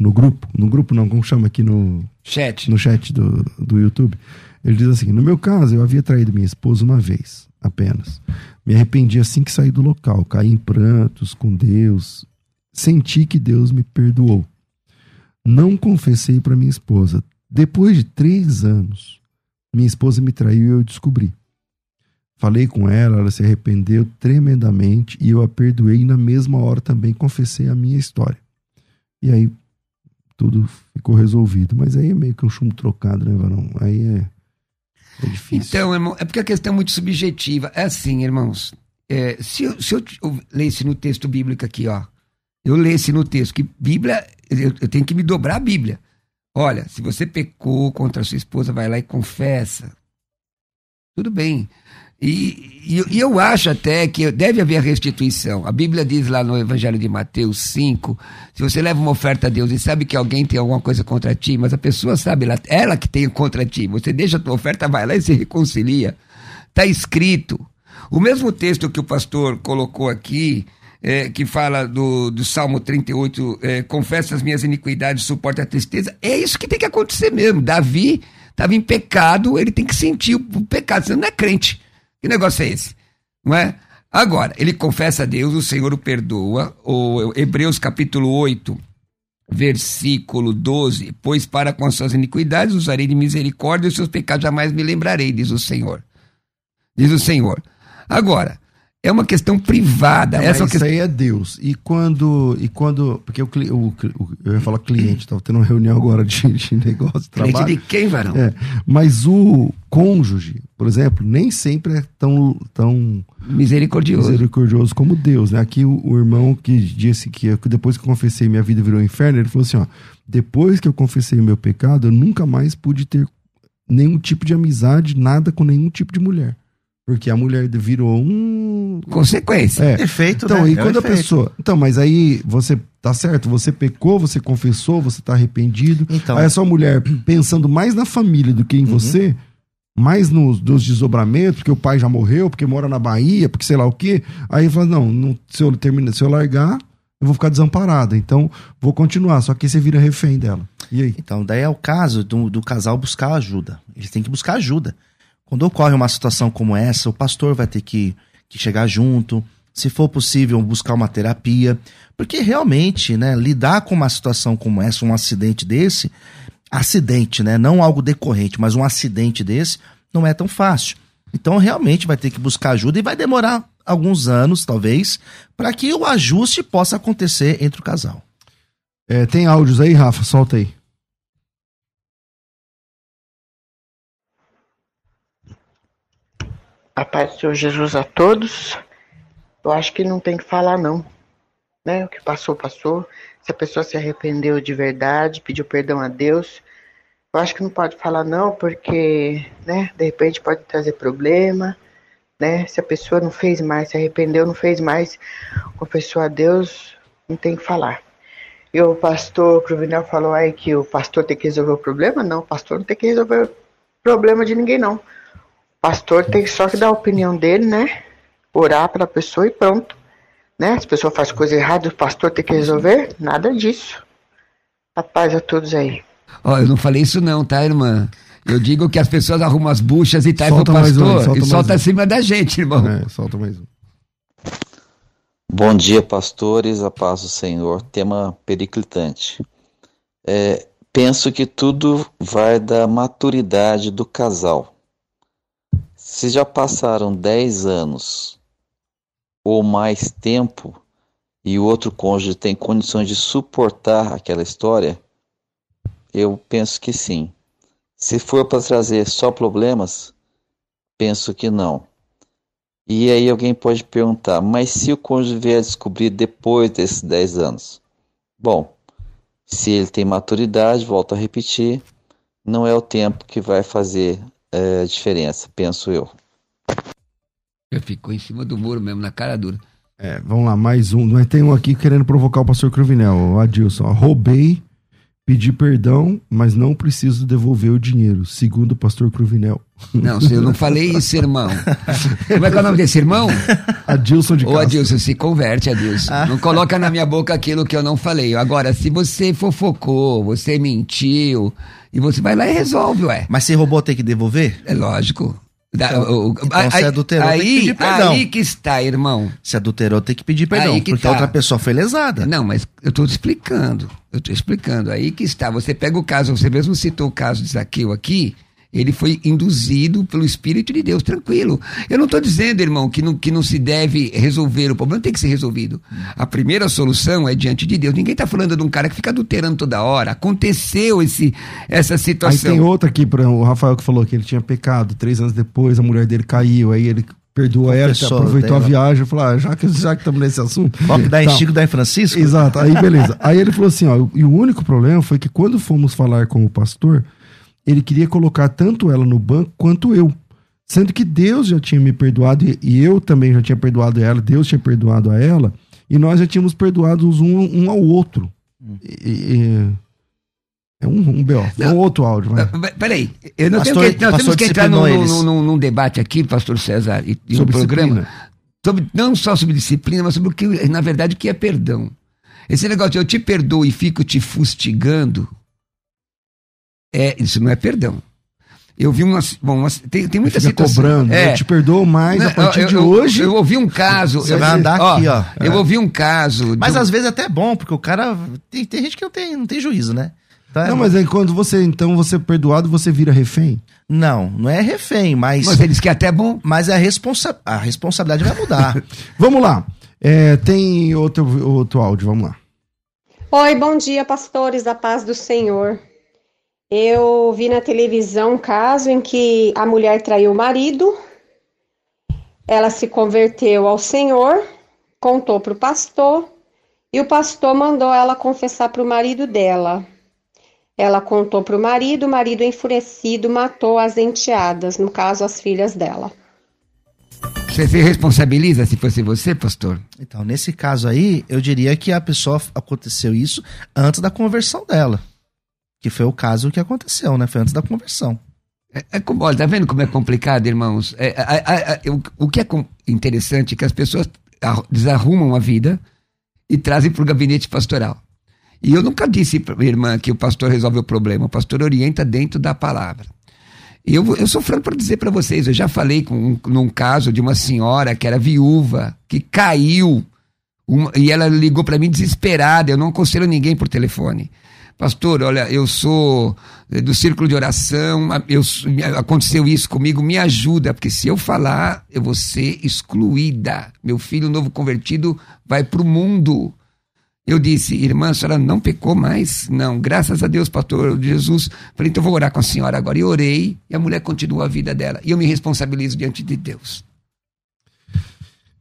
no grupo. No grupo não, como chama aqui no chat. No chat do, do YouTube. Ele diz assim: No meu caso, eu havia traído minha esposa uma vez, apenas. Me arrependi assim que saí do local, caí em prantos com Deus. Senti que Deus me perdoou. Não confessei para minha esposa. Depois de três anos, minha esposa me traiu e eu descobri. Falei com ela, ela se arrependeu tremendamente e eu a perdoei e na mesma hora também confessei a minha história. E aí tudo ficou resolvido. Mas aí é meio que um chumbo trocado, né, Varão? Aí é, é difícil. Então, irmão, é porque a questão é muito subjetiva. É assim, irmãos. É, se, eu, se eu, eu lesse no texto bíblico aqui, ó. Eu lesse no texto que Bíblia, eu, eu tenho que me dobrar a Bíblia. Olha, se você pecou contra a sua esposa, vai lá e confessa. Tudo bem. E, e, e, eu acho até que deve haver restituição. A Bíblia diz lá no Evangelho de Mateus 5: se você leva uma oferta a Deus e sabe que alguém tem alguma coisa contra ti, mas a pessoa sabe, ela, ela que tem contra ti, você deixa a tua oferta, vai lá e se reconcilia. Está escrito. O mesmo texto que o pastor colocou aqui, é, que fala do, do Salmo 38, é, confessa as minhas iniquidades, suporta a tristeza, é isso que tem que acontecer mesmo. Davi estava em pecado, ele tem que sentir o pecado, você não é crente. Que negócio é esse? Não é? Agora, ele confessa a Deus, o Senhor o perdoa. O Hebreus capítulo 8, versículo 12: Pois para com as suas iniquidades usarei de misericórdia, e os seus pecados jamais me lembrarei, diz o Senhor. Diz o Senhor. Agora, é uma questão privada. Não, Essa é isso questão... aí é Deus. E quando. E quando porque o, o, o eu ia falar cliente, estava tendo uma reunião agora de, de negócio, de trabalho. Cliente de quem, varão? É, mas o cônjuge, por exemplo, nem sempre é tão, tão misericordioso. misericordioso como Deus. Né? Aqui o, o irmão que disse que depois que eu confessei minha vida virou um inferno, ele falou assim: ó, depois que eu confessei o meu pecado, eu nunca mais pude ter nenhum tipo de amizade, nada com nenhum tipo de mulher. Porque a mulher virou um. Consequência. É. Efeito, então, né? e é quando a pessoa. Então, mas aí você. Tá certo, você pecou, você confessou, você tá arrependido. Então. Aí a sua mulher pensando mais na família do que em uhum. você, mais nos, nos desdobramentos, porque o pai já morreu, porque mora na Bahia, porque sei lá o quê. Aí fala: não, não se, eu termina, se eu largar, eu vou ficar desamparada. Então, vou continuar. Só que você vira refém dela. E aí? Então, daí é o caso do, do casal buscar ajuda. Eles têm que buscar ajuda. Quando ocorre uma situação como essa, o pastor vai ter que, que chegar junto, se for possível, buscar uma terapia, porque realmente, né, lidar com uma situação como essa, um acidente desse, acidente, né, não algo decorrente, mas um acidente desse, não é tão fácil. Então, realmente vai ter que buscar ajuda e vai demorar alguns anos, talvez, para que o ajuste possa acontecer entre o casal. É, tem áudios aí, Rafa? Solta aí. A paz do Senhor Jesus a todos. Eu acho que não tem que falar, não. Né? O que passou, passou. Se a pessoa se arrependeu de verdade, pediu perdão a Deus, eu acho que não pode falar, não, porque, né, de repente pode trazer problema, né? Se a pessoa não fez mais, se arrependeu, não fez mais, confessou a Deus, não tem que falar. E o pastor Cruvinel falou aí que o pastor tem que resolver o problema? Não, o pastor não tem que resolver o problema de ninguém, não pastor tem só que dar a opinião dele, né? Orar para a pessoa e pronto. Né? Se a pessoa faz coisa errada, o pastor tem que resolver? Nada disso. A paz a todos aí. Ó, oh, eu não falei isso não, tá, irmã? Eu digo que as pessoas arrumam as buchas e tá o pastor um, solta e solta um. acima da gente, irmão. É, solta mais um. Bom dia, pastores, a paz do Senhor. Tema periclitante. É, penso que tudo vai da maturidade do casal. Se já passaram 10 anos ou mais tempo e o outro cônjuge tem condições de suportar aquela história, eu penso que sim. Se for para trazer só problemas, penso que não. E aí alguém pode perguntar, mas se o cônjuge vier a descobrir depois desses 10 anos? Bom, se ele tem maturidade, volto a repetir, não é o tempo que vai fazer é, diferença, penso eu. Ficou em cima do muro mesmo, na cara dura. É, vamos lá, mais um. Mas tem um aqui querendo provocar o pastor Cruvinel, o Adilson. Roubei, pedi perdão, mas não preciso devolver o dinheiro, segundo o pastor Cruvinel. Não, eu não falei isso, irmão. Como é que é o nome desse irmão? Adilson de Ô, Adilson, se converte, Adilson. Ah. Não coloca na minha boca aquilo que eu não falei. Agora, se você fofocou, você mentiu, e você vai lá e resolve, ué. Mas se roubou tem que devolver? É lógico. Então, então aí, se adulterou, aí, tem que pedir perdão. Aí que está, irmão. Se adulterou, tem que pedir perdão, que porque tá. a outra pessoa foi lesada. Não, mas eu estou te explicando. Eu estou explicando. Aí que está. Você pega o caso, você mesmo citou o caso de Zaqueu aqui. Ele foi induzido pelo Espírito de Deus, tranquilo. Eu não estou dizendo, irmão, que não, que não se deve resolver. O problema tem que ser resolvido. A primeira solução é diante de Deus. Ninguém está falando de um cara que fica adulterando toda hora. Aconteceu esse, essa situação. Aí tem outra aqui, o Rafael que falou que ele tinha pecado. Três anos depois, a mulher dele caiu. Aí ele perdoou ela, aproveitou a viagem, falou, ah, já que já estamos nesse assunto. Ó, da tá. Chico da Francisco? Exato, aí beleza. aí ele falou assim, ó, e o único problema foi que quando fomos falar com o pastor, ele queria colocar tanto ela no banco quanto eu. Sendo que Deus já tinha me perdoado e eu também já tinha perdoado ela, Deus tinha perdoado a ela, e nós já tínhamos perdoado um, um ao outro. Hum. E, e, é um, um B.O. É um outro áudio. Vai. Peraí, eu não pastor, tenho que, nós temos que entrar num, num, num, debate aqui, pastor César, e, e no programa, sobre, não só sobre disciplina, mas sobre o que, na verdade, o que é perdão. Esse negócio de eu te perdoo e fico te fustigando, é, isso não é perdão. Eu vi umas. Bom, umas, tem, tem muita situação. cobrando, é, eu te perdoo mais não, a partir eu, de eu, hoje. Eu, ouvi um caso. Você vai andar ó, aqui, ó. Eu é. ouvi um caso. Mas às vezes é até bom, porque o cara. Tem, tem gente que não tem, não tem juízo, né? Tá, não, mas aí quando você, então, você é perdoado, você vira refém? Não, não é refém, mas. Mas eles que é até bom. Mas a, responsa a responsabilidade vai mudar. vamos lá. É, tem outro, outro áudio, vamos lá. Oi, bom dia, pastores da paz do Senhor. Eu vi na televisão um caso em que a mulher traiu o marido, ela se converteu ao Senhor, contou para o pastor e o pastor mandou ela confessar para o marido dela. Ela contou para o marido, o marido enfurecido matou as enteadas, no caso as filhas dela. Você se responsabiliza se fosse você, pastor? Então, nesse caso aí, eu diria que a pessoa aconteceu isso antes da conversão dela. Que foi o caso que aconteceu, né? Foi antes da conversão. É, é, olha, tá vendo como é complicado, irmãos? É, é, o, o, que é interessante é que as pessoas desarrumam a vida e trazem para o gabinete pastoral. E eu nunca disse, irmã, que o pastor resolve o problema. O pastor orienta dentro da palavra. Eu, eu sou franco para dizer para vocês, eu já falei com, num caso de uma senhora que era viúva, que caiu, uma, e ela ligou para mim desesperada, eu não aconselho ninguém por telefone. Pastor, olha, eu sou eh, do círculo de oração, eu, aconteceu isso comigo, me ajuda, porque se eu falar, eu vou ser excluída. Meu filho novo convertido vai para o mundo. Eu disse, irmã, a senhora não pecou mais? Não, graças a Deus, pastor Jesus. Falei, então eu vou orar com a senhora agora. E orei, e a mulher continuou a vida dela. E eu me responsabilizo diante de Deus.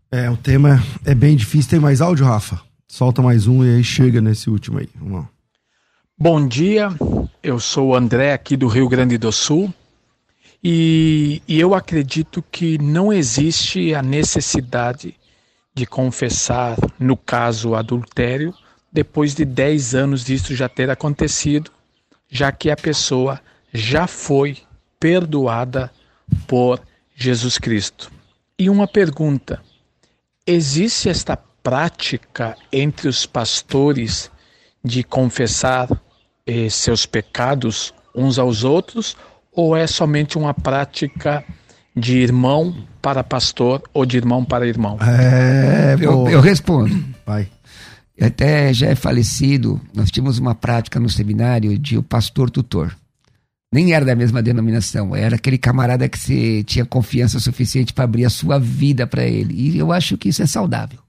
É, o tema é bem difícil. Tem mais áudio, Rafa? Solta mais um e aí chega nesse último aí. Vamos lá. Bom dia, eu sou o André aqui do Rio Grande do Sul e, e eu acredito que não existe a necessidade de confessar, no caso, adultério, depois de 10 anos disso já ter acontecido, já que a pessoa já foi perdoada por Jesus Cristo. E uma pergunta: existe esta prática entre os pastores de confessar eh, seus pecados uns aos outros ou é somente uma prática de irmão para pastor ou de irmão para irmão? É, eu, eu respondo. Vai. Até já é falecido, nós tínhamos uma prática no seminário de o pastor tutor. Nem era da mesma denominação, era aquele camarada que você tinha confiança suficiente para abrir a sua vida para ele. E eu acho que isso é saudável.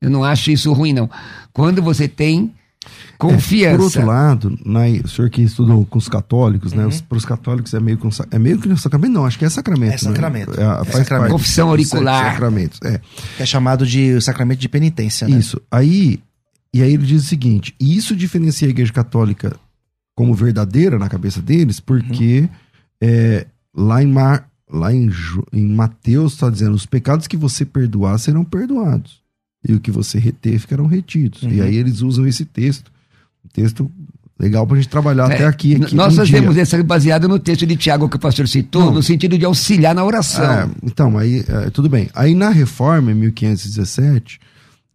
Eu não acho isso ruim, não. Quando você tem Confiança. É, por outro lado, na, o senhor que estudou com os católicos, né? Uhum. Para os católicos é meio, com, é meio que sacramento, não, acho que é sacramento. É sacramento. Né? É, é sacramento. Confissão auricular. Sacramentos, é. Que é chamado de sacramento de penitência, né? Isso. Aí, e aí ele diz o seguinte: isso diferencia a igreja católica como verdadeira na cabeça deles, porque uhum. é, lá em Mar, lá em, em Mateus está dizendo: os pecados que você perdoar serão perdoados e o que você reter ficarão retidos. Uhum. E aí eles usam esse texto, um texto legal para a gente trabalhar é, até aqui. aqui nós um fazemos esse baseado no texto de Tiago que o pastor citou, Não. no sentido de auxiliar na oração. É, então, aí é, tudo bem. Aí na reforma, em 1517,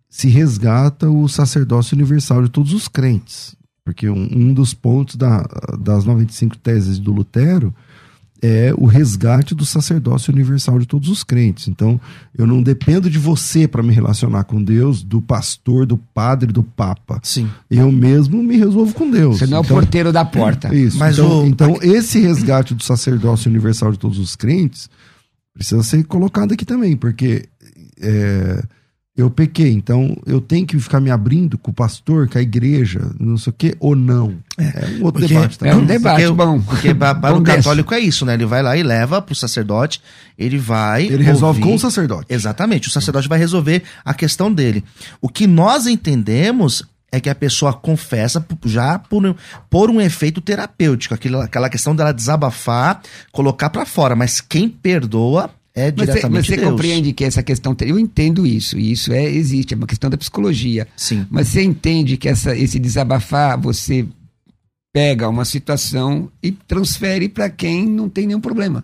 se resgata o sacerdócio universal de todos os crentes. Porque um, um dos pontos da, das 95 teses do Lutero é o resgate do sacerdócio universal de todos os crentes. Então, eu não dependo de você para me relacionar com Deus, do pastor, do padre, do papa. Sim. Eu mesmo me resolvo com Deus. Você não então, é o então, porteiro da porta. Isso. Mas então, o... então, esse resgate do sacerdócio universal de todos os crentes precisa ser colocado aqui também, porque é, eu pequei, então eu tenho que ficar me abrindo com o pastor, com a igreja, não sei o quê, ou não. É, é um outro porque, debate. Tá? É um debate porque, bom. Porque para o católico é isso, né? Ele vai lá e leva para o sacerdote, ele vai. Ele resolve ouvir, com o sacerdote. Exatamente, o sacerdote vai resolver a questão dele. O que nós entendemos é que a pessoa confessa já por, por um efeito terapêutico, aquela, aquela questão dela desabafar, colocar para fora, mas quem perdoa é diretamente mas você, mas você compreende que essa questão eu entendo isso e isso é existe é uma questão da psicologia sim mas você entende que essa esse desabafar você pega uma situação e transfere para quem não tem nenhum problema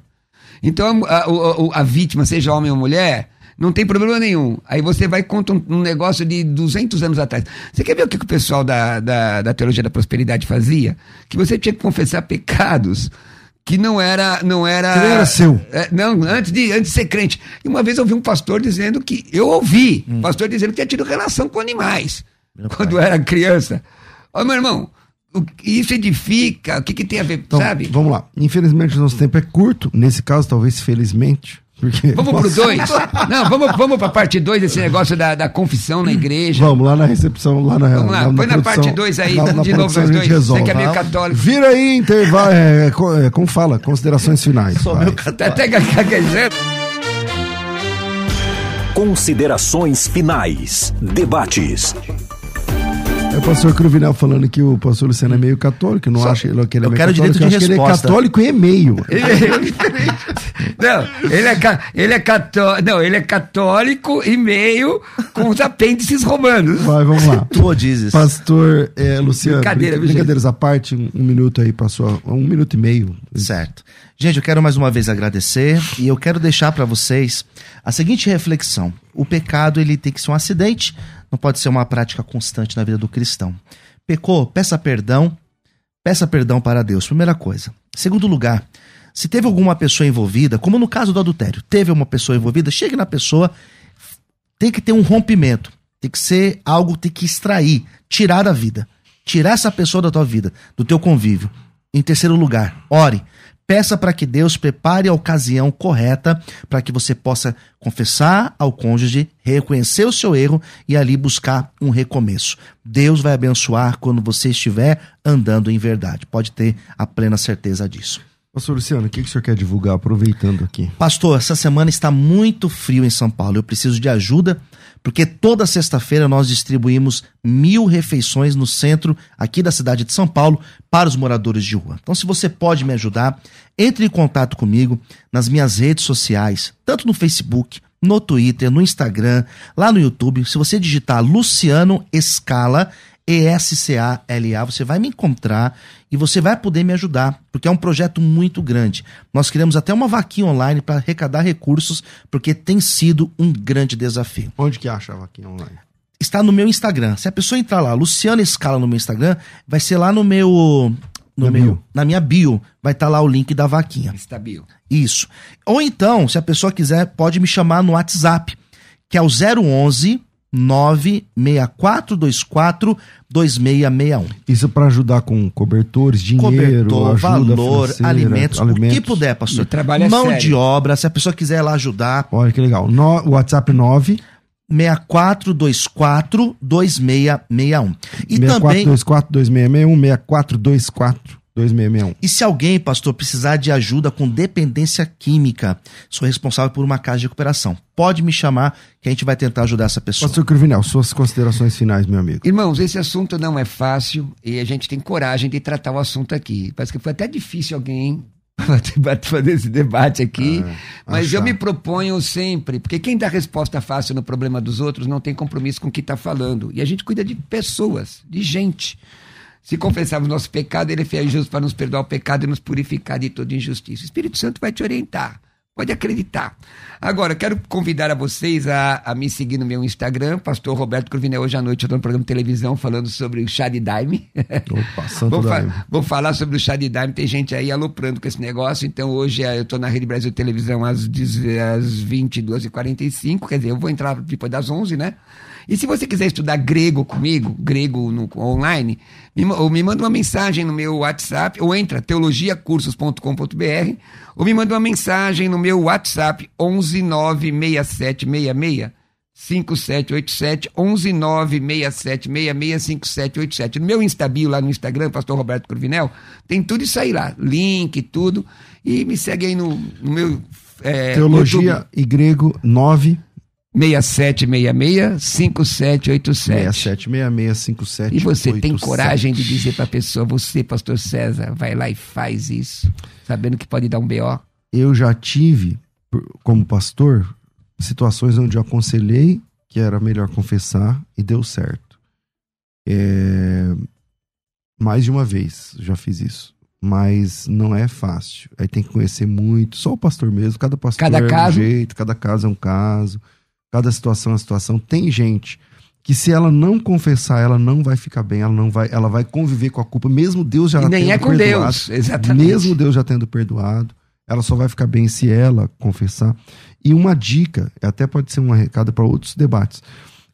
então a, a, a, vítima seja homem ou mulher não tem problema nenhum. Aí você vai contra um, um, negócio de 200 anos atrás. Você quer ver o que, que o pessoal da, da, da teologia da prosperidade fazia? Que você tinha que confessar pecados que não era não era que não era seu. É, não antes de antes de ser crente. E uma vez eu ouvi um pastor dizendo que eu ouvi hum. pastor dizendo que tinha tido relação com animais meu quando pai. era criança. Ó meu irmão o, isso edifica? O que, que tem a ver então, sabe? vamos lá. Infelizmente nosso tempo é curto. Nesse caso talvez felizmente porque, vamos pro 2? Não, vamos, vamos pra parte 2 desse negócio da, da confissão na igreja. Vamos lá na recepção, lá na Vamos lá, na, põe na, na parte 2 aí, na, de novo os dois. Resolve. Você que é meio católico. Vira aí, intervalo. É, é, como fala? Considerações finais. Sou meu católico. Até gaguejando. Considerações finais. Debates. É o pastor Cruvinel falando que o pastor Luciano é meio católico, não acha que ele é eu quero católico, direito de resposta. ele é católico e meio. não, ele é, ele é católico, não, ele é católico e meio com os apêndices romanos. Vai, vamos lá. Tu dizes. Pastor é, Luciano, Brincadeira, brincadeiras à parte, um, um minuto aí passou, um minuto e meio. Certo. Gente, eu quero mais uma vez agradecer e eu quero deixar para vocês a seguinte reflexão. O pecado ele tem que ser um acidente, não pode ser uma prática constante na vida do cristão. Pecou, peça perdão, peça perdão para Deus, primeira coisa. Segundo lugar, se teve alguma pessoa envolvida, como no caso do adultério, teve uma pessoa envolvida, chegue na pessoa, tem que ter um rompimento, tem que ser algo, tem que extrair, tirar da vida, tirar essa pessoa da tua vida, do teu convívio. Em terceiro lugar, ore, Peça para que Deus prepare a ocasião correta para que você possa confessar ao cônjuge, reconhecer o seu erro e ali buscar um recomeço. Deus vai abençoar quando você estiver andando em verdade. Pode ter a plena certeza disso. Pastor Luciano, o que, que o senhor quer divulgar aproveitando aqui? Pastor, essa semana está muito frio em São Paulo. Eu preciso de ajuda, porque toda sexta-feira nós distribuímos mil refeições no centro aqui da cidade de São Paulo para os moradores de rua. Então, se você pode me ajudar, entre em contato comigo nas minhas redes sociais, tanto no Facebook, no Twitter, no Instagram, lá no YouTube. Se você digitar Luciano Escala, E-S-C-A-L-A, você vai me encontrar e você vai poder me ajudar, porque é um projeto muito grande. Nós criamos até uma vaquinha online para arrecadar recursos, porque tem sido um grande desafio. Onde que acha a vaquinha online? Está no meu Instagram. Se a pessoa entrar lá, Luciano Escala no meu Instagram, vai ser lá no meu no Na meu, bio. na minha bio, vai estar lá o link da vaquinha. Está bio. Isso. Ou então, se a pessoa quiser, pode me chamar no WhatsApp, que é o 011 96424 2661. Isso para ajudar com cobertores, dinheiro, Cobertor, ajuda valor, financeira, alimentos, o que puder, pastor. Trabalho é Mão sério. de obra, se a pessoa quiser lá ajudar, Olha que legal. No, WhatsApp 9 6424 2661. E também 6424 2661 6424 2661. E se alguém, pastor, precisar de ajuda com dependência química, sou responsável por uma casa de recuperação. Pode me chamar que a gente vai tentar ajudar essa pessoa. Pastor Cruvinel, suas considerações finais, meu amigo. Irmãos, esse assunto não é fácil e a gente tem coragem de tratar o assunto aqui. Parece que foi até difícil alguém fazer esse debate aqui, É, mas achar. eu me proponho sempre, porque quem dá resposta fácil no problema dos outros não tem compromisso com o que está falando. E a gente cuida de pessoas, de gente. Se confessarmos nosso pecado, ele é fiel e justo para nos perdoar o pecado e nos purificar de toda injustiça. O Espírito Santo vai te orientar. Pode acreditar. Agora, quero convidar a vocês a, a me seguir no meu Instagram, Pastor Roberto Cruvinel. Hoje à noite eu estou no programa de televisão falando sobre o chá de daime. Opa, santo vou, fa- vou falar sobre o chá de daime. Tem gente aí aloprando com esse negócio. Então hoje eh, eu estou na Rede Brasil Televisão às, 10 às 22h45. Quer dizer, eu vou entrar depois das 11 né? E se você quiser estudar grego comigo, grego no, online, me, ou me manda uma mensagem no meu WhatsApp, ou entra teologiacursos.com.br, ou me manda uma mensagem no meu WhatsApp 1196766 5787 11967665787. No meu Instabio lá no Instagram, Pastor Roberto Cruvinel, tem tudo isso aí lá, link, tudo. E me segue aí no, no meu é, Teologia e grego 9 6766 5787. 676657. E você tem coragem de dizer para a pessoa, você, pastor César, vai lá e faz isso, sabendo que pode dar um BO? Eu já tive, como pastor, situações onde eu aconselhei que era melhor confessar e deu certo. É, Mais de uma vez já fiz isso. Mas não é fácil. Aí tem que conhecer muito. Só o pastor mesmo. Cada pastor Cada é caso. um jeito, cada caso é um caso. Cada situação é uma situação. Tem gente que se ela não confessar, ela não vai ficar bem, ela não vai, ela vai conviver com a culpa, mesmo Deus já E nem tendo é com perdoado. Deus, exatamente. Mesmo Deus já tendo perdoado, ela só vai ficar bem se ela confessar. E uma dica, até pode ser um recado para outros debates.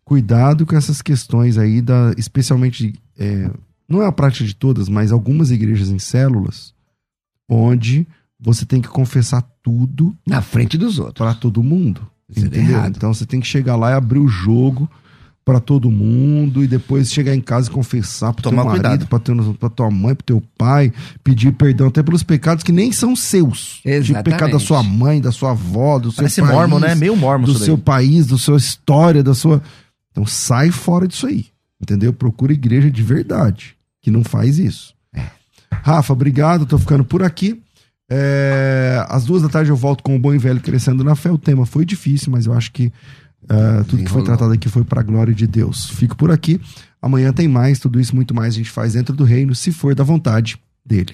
Cuidado com essas questões aí, da, especialmente, é, não é a prática de todas, mas algumas igrejas em células, onde você tem que confessar tudo Na frente dos outros. para todo mundo. Entendeu? Então você tem que chegar lá e abrir o jogo para todo mundo e depois chegar em casa e confessar pro Tomar teu marido, pra, teu, pra tua mãe, pro teu pai, pedir perdão até pelos pecados que nem são seus. Tipo Exatamente. pecado da sua mãe, da sua avó, do seu Parece país, mormon, né? Meio mormon do seu país, da sua história, da sua. Então sai fora disso aí. Entendeu? Procura igreja de verdade, que não faz isso. É. Rafa, obrigado. Tô ficando por aqui. É, às duas da tarde eu volto com o Bom e Velho Crescendo na Fé. O tema foi difícil, mas eu acho que é, tudo que foi tratado aqui foi para a glória de Deus. Fico por aqui. Amanhã tem mais. Tudo isso muito mais a gente faz dentro do reino, se for da vontade dele.